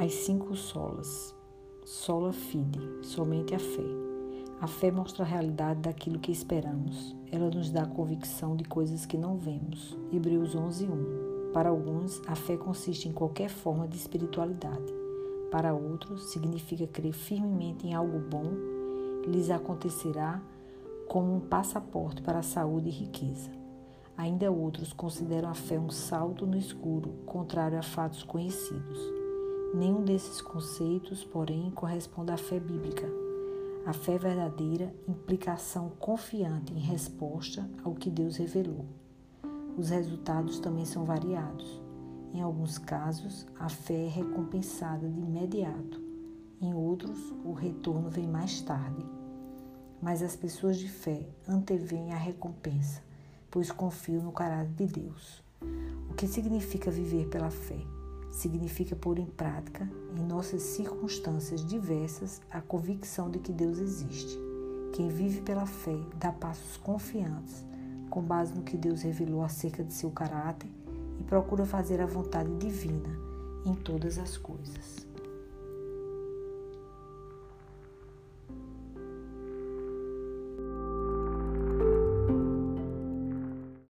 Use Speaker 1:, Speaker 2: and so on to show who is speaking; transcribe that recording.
Speaker 1: As cinco solas. Sola fide, somente a fé. A fé mostra a realidade daquilo que esperamos. Ela nos dá convicção de coisas que não vemos. Hebreus 11:1. Para alguns, a fé consiste em qualquer forma de espiritualidade. Para outros, significa crer firmemente em algo bom, lhes acontecerá como um passaporte para a saúde e riqueza. Ainda outros consideram a fé um salto no escuro, contrário a fatos conhecidos. Nenhum desses conceitos, porém, corresponde à fé bíblica. A fé verdadeira implica ação confiante em resposta ao que Deus revelou. Os resultados também são variados. Em alguns casos, a fé é recompensada de imediato. Em outros, o retorno vem mais tarde. Mas as pessoas de fé antevêm a recompensa, pois confiam no caráter de Deus. O que significa viver pela fé? Significa pôr em prática, em nossas circunstâncias diversas, a convicção de que Deus existe. Quem vive pela fé dá passos confiantes, com base no que Deus revelou acerca de seu caráter e procura fazer a vontade divina em todas as coisas.